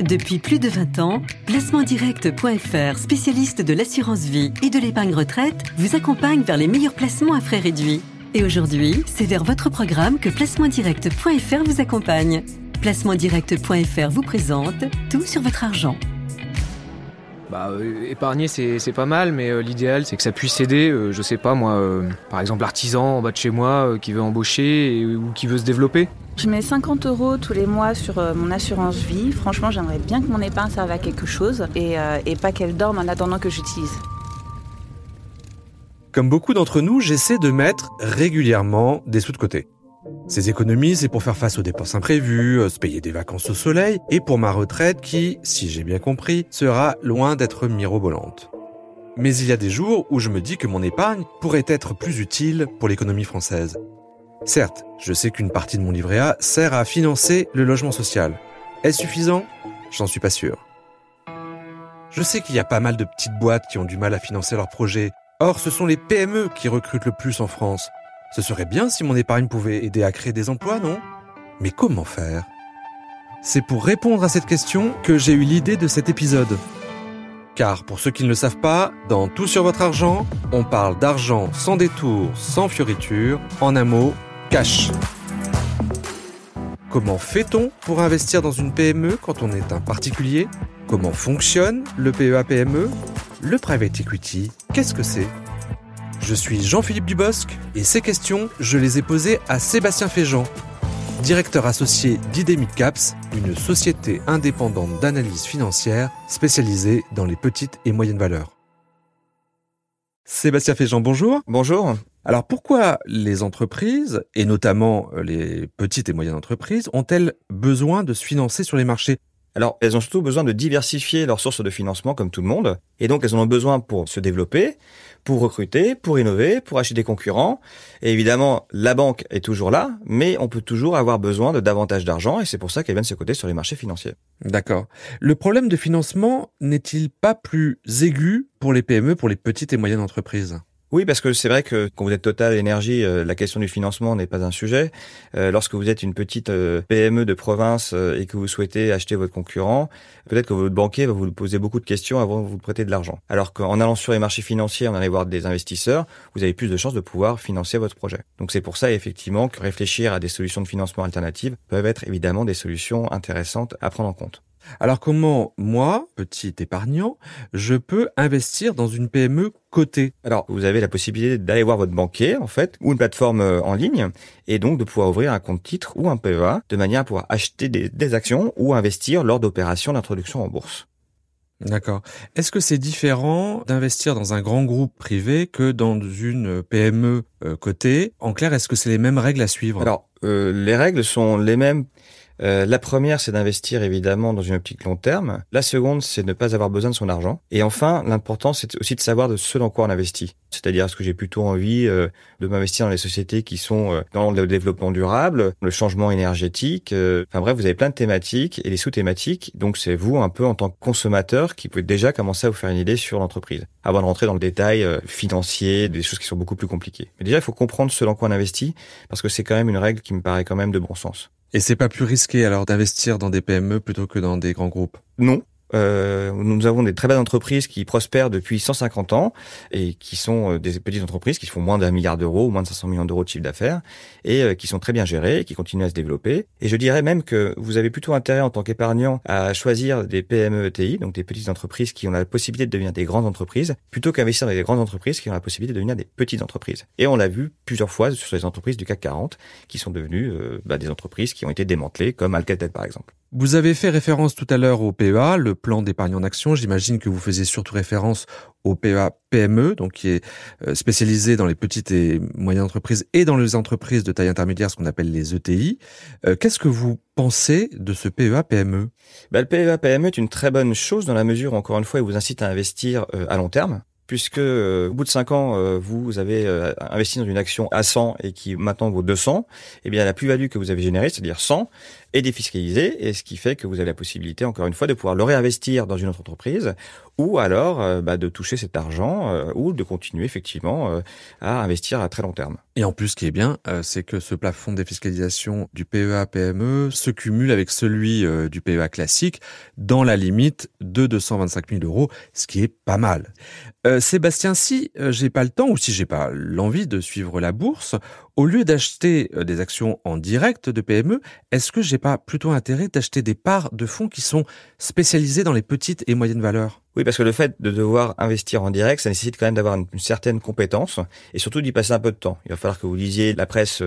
Depuis plus de 20 ans, placementdirect.fr, spécialiste de l'assurance vie et de l'épargne retraite, vous accompagne vers les meilleurs placements à frais réduits. Et aujourd'hui, c'est vers votre programme que placementdirect.fr vous accompagne. Placementdirect.fr vous présente tout sur votre argent. Bah, euh, épargner c'est pas mal, mais euh, l'idéal c'est que ça puisse aider, euh, je sais pas moi, par exemple l'artisan en bas de chez moi qui veut embaucher ou qui veut se développer. Je mets 50 euros tous les mois sur euh, mon assurance vie. Franchement, j'aimerais bien que mon épargne serve à quelque chose et, euh, et pas qu'elle dorme en attendant que j'utilise. Comme beaucoup d'entre nous, j'essaie de mettre régulièrement des sous de côté. Ces économies, c'est pour faire face aux dépenses imprévues, euh, se payer des vacances au soleil, et pour ma retraite qui, si j'ai bien compris, sera loin d'être mirobolante. Mais il y a des jours où je me dis que mon épargne pourrait être plus utile pour l'économie française. Certes, je sais qu'une partie de mon livret A sert à financer le logement social. Est-ce suffisant? J'en suis pas sûr. Je sais qu'il y a pas mal de petites boîtes qui ont du mal à financer leurs projets. Or, ce sont les PME qui recrutent le plus en France. Ce serait bien si mon épargne pouvait aider à créer des emplois, non? Mais comment faire? C'est pour répondre à cette question que j'ai eu l'idée de cet épisode. Car pour ceux qui ne le savent pas, dans Tout sur votre argent, on parle d'argent sans détour, sans fioriture, en un mot, cash. Comment fait-on pour investir dans une PME quand on est un particulier? Comment fonctionne le PEA-PME Le private equity, qu'est-ce que c'est? Je suis Jean-Philippe Dubosc et ces questions, je les ai posées à Sébastien Féjean, directeur associé d'Idemic Caps, une société indépendante d'analyse financière spécialisée dans les petites et moyennes valeurs. Sébastien Féjean, bonjour. Bonjour. Alors pourquoi les entreprises, et notamment euh, les petites et moyennes entreprises, ont-elles besoin de se financer sur les marchés? Alors, elles ont surtout besoin de diversifier leurs sources de financement comme tout le monde. Et donc, elles en ont besoin pour se développer, pour recruter, pour innover, pour acheter des concurrents. Et évidemment, la banque est toujours là, mais on peut toujours avoir besoin de davantage d'argent et c'est pour ça qu'elles viennent se coter sur les marchés financiers. D'accord. Le problème de financement n'est-il pas plus aigu pour les PME, pour les petites et moyennes entreprises? Oui, parce que c'est vrai que quand vous êtes Total Énergie, euh, la question du financement n'est pas un sujet. Euh, lorsque vous êtes une petite euh, PME de province euh, et que vous souhaitez acheter votre concurrent, peut-être que votre banquier va vous poser beaucoup de questions avant de vous prêter de l'argent. Alors qu'en allant sur les marchés financiers, en allant voir des investisseurs, vous avez plus de chances de pouvoir financer votre projet. Donc c'est pour ça effectivement que réfléchir à des solutions de financement alternatives peuvent être évidemment des solutions intéressantes à prendre en compte. Alors comment, moi, petit épargnant, je peux investir dans une PME cotée? Alors, vous avez la possibilité d'aller voir votre banquier, en fait, ou une plateforme euh, en ligne, et donc de pouvoir ouvrir un compte titre ou un PEA, de manière à pouvoir acheter des, des actions ou investir lors d'opérations d'introduction en bourse. D'accord. Est-ce que c'est différent d'investir dans un grand groupe privé que dans une PME euh, cotée? En clair, est-ce que c'est les mêmes règles à suivre? Alors, euh, les règles sont les mêmes. Euh, la première, c'est d'investir évidemment dans une optique long terme. La seconde, c'est de ne pas avoir besoin de son argent. Et enfin, l'important, c'est aussi de savoir de ce dans quoi on investit. C'est-à-dire, est-ce que j'ai plutôt envie euh, de m'investir dans les sociétés qui sont euh, dans le développement durable, le changement énergétique. euh, enfin bref, vous avez plein de thématiques et les sous-thématiques. Donc, c'est vous un peu en tant que consommateur qui pouvez déjà commencer à vous faire une idée sur l'entreprise, avant de rentrer dans le détail euh, financier, des choses qui sont beaucoup plus compliquées. Mais déjà, il faut comprendre ce dans quoi on investit, parce que c'est quand même une règle qui me paraît quand même de bon sens. Et c'est pas plus risqué alors d'investir dans des PME plutôt que dans des grands groupes? Non. Euh, nous avons des très belles entreprises qui prospèrent depuis 150 ans et qui sont euh, des petites entreprises qui font moins d'un milliard d'euros ou moins de 500 millions d'euros de chiffre d'affaires et euh, qui sont très bien gérées et qui continuent à se développer. Et je dirais même que vous avez plutôt intérêt en tant qu'épargnant à choisir des PME ETI, donc des petites entreprises qui ont la possibilité de devenir des grandes entreprises, plutôt qu'investir dans des grandes entreprises qui ont la possibilité de devenir des petites entreprises. Et on l'a vu plusieurs fois sur les entreprises du CAC 40 qui sont devenues euh, bah, des entreprises qui ont été démantelées, comme Alcatel par exemple. Vous avez fait référence tout à l'heure au PEA, le plan d'épargne en action. J'imagine que vous faisiez surtout référence au PEA PME, donc qui est euh, spécialisé dans les petites et moyennes entreprises et dans les entreprises de taille intermédiaire, ce qu'on appelle les ETI. Euh, Qu'est-ce que vous pensez de ce PEA PME Bah, le PEA PME est une très bonne chose dans la mesure, encore une fois, il vous incite à investir euh, à long terme. Puisque euh, au bout de 5 ans, euh, vous avez euh, investi dans une action à 100 et qui maintenant vaut 200, eh bien la plus-value que vous avez générée, c'est-à-dire 100, est défiscalisée, et ce qui fait que vous avez la possibilité, encore une fois, de pouvoir le réinvestir dans une autre entreprise, ou alors bah, de toucher cet argent, ou de continuer effectivement à investir à très long terme. Et en plus, ce qui est bien, c'est que ce plafond de défiscalisation du PEA-PME se cumule avec celui du PEA classique dans la limite de 225 000 euros, ce qui est pas mal. Euh, Sébastien, si euh, j'ai pas le temps ou si j'ai pas l'envie de suivre la bourse, au lieu d'acheter euh, des actions en direct de PME, est-ce que j'ai pas plutôt intérêt d'acheter des parts de fonds qui sont spécialisés dans les petites et moyennes valeurs? Oui, parce que le fait de devoir investir en direct, ça nécessite quand même d'avoir une, certaine compétence et surtout d'y passer un peu de temps. Il va falloir que vous lisiez la presse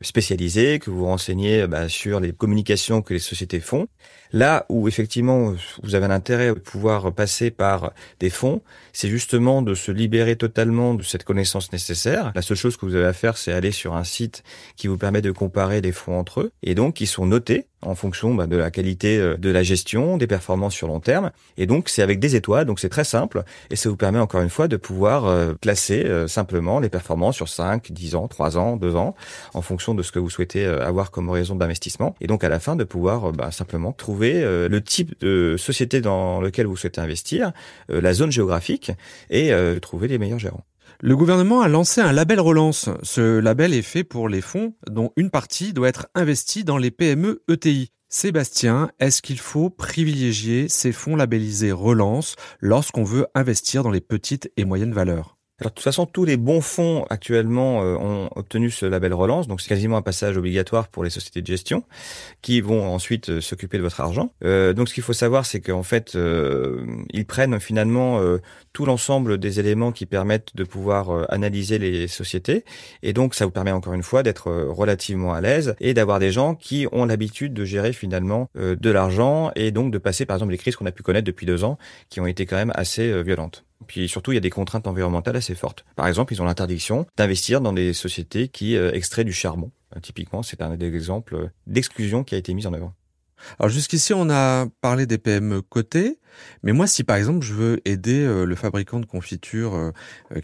spécialisée, que vous vous renseigniez bah, sur les communications que les sociétés font. Là où effectivement vous avez un intérêt de pouvoir passer par des fonds, c'est justement de se libérer totalement de cette connaissance nécessaire. La seule chose que vous avez à faire, c'est aller sur un site qui vous permet de comparer les fonds entre eux et donc qui sont notés en fonction bah, de la qualité euh, de la gestion, des performances sur long terme. Et donc c'est avec des donc c'est très simple et ça vous permet encore une fois de pouvoir euh, placer euh, simplement les performances sur 5, 10 ans, 3 ans, 2 ans, en fonction de ce que vous souhaitez avoir comme horizon d'investissement. Et donc à la fin de pouvoir bah, simplement trouver euh, le type de société dans lequel vous souhaitez investir, euh, la zone géographique et euh, trouver les meilleurs gérants. Le gouvernement a lancé un label relance. Ce label est fait pour les fonds dont une partie doit être investie dans les PME ETI. Sébastien, est-ce qu'il faut privilégier ces fonds labellisés relance lorsqu'on veut investir dans les petites et moyennes valeurs? Alors de toute façon, tous les bons fonds actuellement euh, ont obtenu ce label relance, donc c'est quasiment un passage obligatoire pour les sociétés de gestion qui vont ensuite euh, s'occuper de votre argent. Euh, donc ce qu'il faut savoir, c'est qu'en fait, ils prennent finalement tout l'ensemble des éléments qui permettent de pouvoir analyser les sociétés, et donc ça vous permet encore une fois d'être relativement à l'aise et d'avoir des gens qui ont l'habitude de gérer finalement de l'argent et donc de passer par exemple les crises qu'on a pu connaître depuis deux ans, qui ont été quand même assez violentes. Puis surtout, il y a des contraintes environnementales assez fortes. Par exemple, ils ont l'interdiction d'investir dans des sociétés qui euh, extraient du charbon. Euh, typiquement, c'est un des exemples d'exclusion qui a été mise en œuvre. Alors jusqu'ici, on a parlé des PME cotées, mais moi, si par exemple je veux aider euh, le fabricant de confiture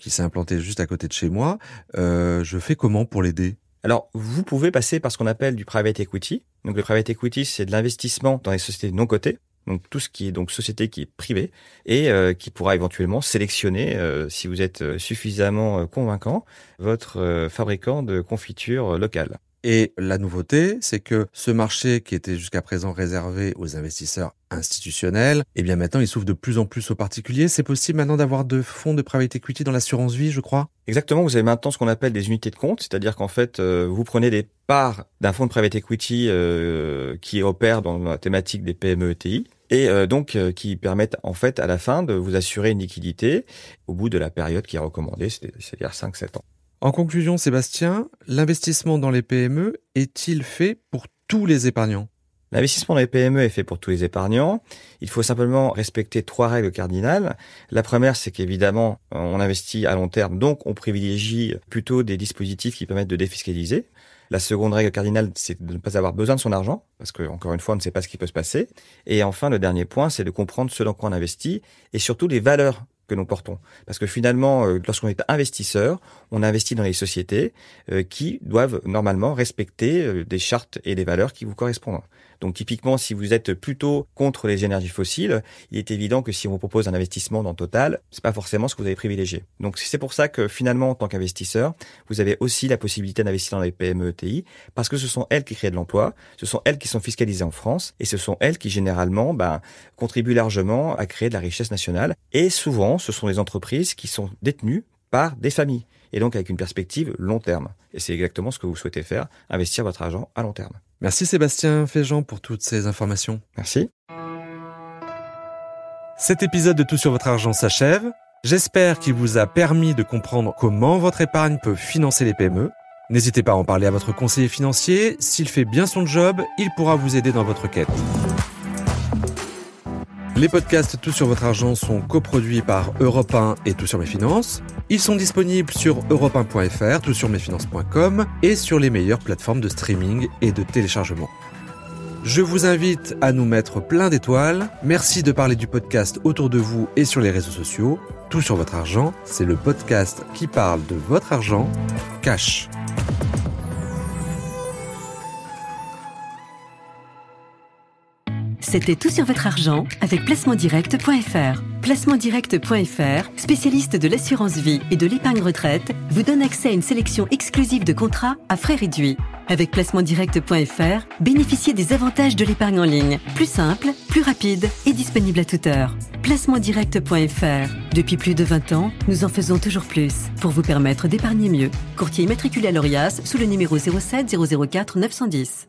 qui s'est implanté juste à côté de chez moi, je fais comment pour l'aider? Alors, vous pouvez passer par ce qu'on appelle du private equity. Donc, le private equity, c'est de l'investissement dans les sociétés non cotées donc tout ce qui est donc société qui est privée et euh, qui pourra éventuellement sélectionner, euh, si vous êtes euh, suffisamment convaincant, votre fabricant de confiture locale. Et la nouveauté, c'est que ce marché qui était jusqu'à présent réservé aux investisseurs institutionnels, eh bien maintenant il s'ouvre de plus en plus aux particuliers. C'est possible maintenant d'avoir de fonds de private equity dans l'assurance vie, je crois? Exactement, vous avez maintenant ce qu'on appelle des unités de compte, c'est-à-dire qu'en fait, euh, vous prenez des parts d'un fonds de private equity euh, qui opère dans la thématique des PME ETI et euh, donc qui permettent en fait à la fin de vous assurer une liquidité au bout de la période qui est recommandée, c'est-à-dire 5-7 ans. En conclusion, Sébastien, l'investissement dans les PME est-il fait pour tous les épargnants? L'investissement dans les PME est fait pour tous les épargnants. Il faut simplement respecter trois règles cardinales. La première, c'est qu'évidemment, on investit à long terme, donc on privilégie plutôt des dispositifs qui permettent de défiscaliser. La seconde règle cardinale, c'est de ne pas avoir besoin de son argent, parce que encore une fois, on ne sait pas ce qui peut se passer. Et enfin, le dernier point, c'est de comprendre ce dans quoi on investit et surtout les valeurs que nous portons. Parce que finalement, euh, lorsqu'on est investisseur, on investit dans les sociétés euh, qui doivent normalement respecter euh, des chartes et des valeurs qui vous correspondent. Donc typiquement, si vous êtes plutôt contre les énergies fossiles, il est évident que si on vous propose un investissement dans Total, c'est pas forcément ce que vous avez privilégié. Donc c'est pour ça que finalement, en tant qu'investisseur, vous avez aussi la possibilité d'investir dans les PME ETI parce que ce sont elles qui créent de l'emploi, ce sont elles qui sont fiscalisées en France et ce sont elles qui généralement ben, contribuent largement à créer de la richesse nationale. Et souvent, ce sont des entreprises qui sont détenues par des familles et donc avec une perspective long terme. Et c'est exactement ce que vous souhaitez faire, investir votre argent à long terme. Merci Sébastien Féjean pour toutes ces informations. Merci. Cet épisode de Tout sur votre argent s'achève. J'espère qu'il vous a permis de comprendre comment votre épargne peut financer les PME. N'hésitez pas à en parler à votre conseiller financier. S'il fait bien son job, il pourra vous aider dans votre quête. Les podcasts Tout sur votre argent sont coproduits par Europe 1 et Tout sur mes finances. Ils sont disponibles sur europe1.fr, tout sur mesfinances.com et sur les meilleures plateformes de streaming et de téléchargement. Je vous invite à nous mettre plein d'étoiles. Merci de parler du podcast autour de vous et sur les réseaux sociaux. Tout sur votre argent, c'est le podcast qui parle de votre argent. Cash. C'était tout sur votre argent avec placementdirect.fr. Placementdirect.fr, spécialiste de l'assurance vie et de l'épargne retraite, vous donne accès à une sélection exclusive de contrats à frais réduits. Avec placementdirect.fr, bénéficiez des avantages de l'épargne en ligne, plus simple, plus rapide et disponible à toute heure. Placementdirect.fr. Depuis plus de 20 ans, nous en faisons toujours plus pour vous permettre d'épargner mieux. Courtier immatriculé à l'ORIAS sous le numéro 07 004 910.